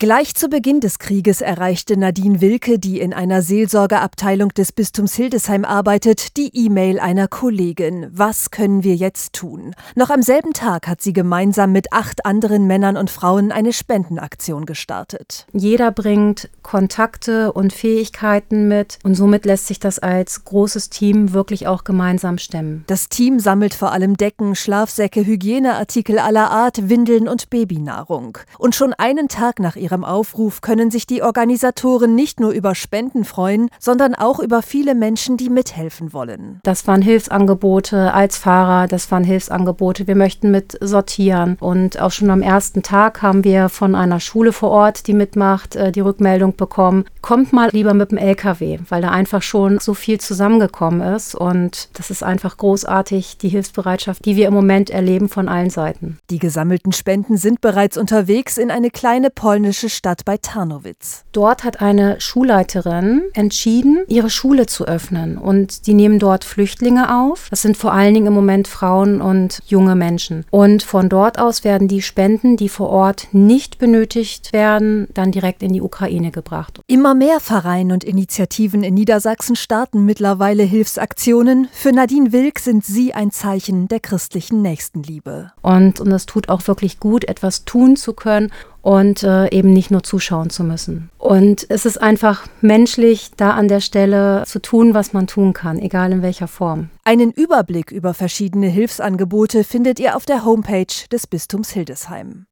Gleich zu Beginn des Krieges erreichte Nadine Wilke, die in einer Seelsorgeabteilung des Bistums Hildesheim arbeitet, die E-Mail einer Kollegin. Was können wir jetzt tun? Noch am selben Tag hat sie gemeinsam mit acht anderen Männern und Frauen eine Spendenaktion gestartet. Jeder bringt Kontakte und Fähigkeiten mit und somit lässt sich das als großes Team wirklich auch gemeinsam stemmen. Das Team sammelt vor allem Decken, Schlafsäcke, Hygieneartikel aller Art, Windeln und Babynahrung. Und schon einen Tag nach ihrer ihrem Aufruf können sich die Organisatoren nicht nur über Spenden freuen, sondern auch über viele Menschen, die mithelfen wollen. Das waren Hilfsangebote als Fahrer, das waren Hilfsangebote. Wir möchten mit sortieren. Und auch schon am ersten Tag haben wir von einer Schule vor Ort, die mitmacht, äh, die Rückmeldung bekommen, kommt mal lieber mit dem LKW, weil da einfach schon so viel zusammengekommen ist. Und das ist einfach großartig, die Hilfsbereitschaft, die wir im Moment erleben von allen Seiten. Die gesammelten Spenden sind bereits unterwegs in eine kleine polnische polnische Stadt bei Tarnowitz. Dort hat eine Schulleiterin entschieden, ihre Schule zu öffnen und die nehmen dort Flüchtlinge auf. Das sind vor allen Dingen im Moment Frauen und junge Menschen. Und von dort aus werden die Spenden, die vor Ort nicht benötigt werden, dann direkt in die Ukraine gebracht. Immer mehr Vereine und Initiativen in Niedersachsen starten mittlerweile Hilfsaktionen. Für Nadine Wilk sind sie ein Zeichen der christlichen Nächstenliebe. Und, und es tut auch wirklich gut, etwas tun zu können und äh, eben nicht nur zuschauen zu müssen. Und es ist einfach menschlich, da an der Stelle zu tun, was man tun kann, egal in welcher Form. Einen Überblick über verschiedene Hilfsangebote findet ihr auf der Homepage des Bistums Hildesheim.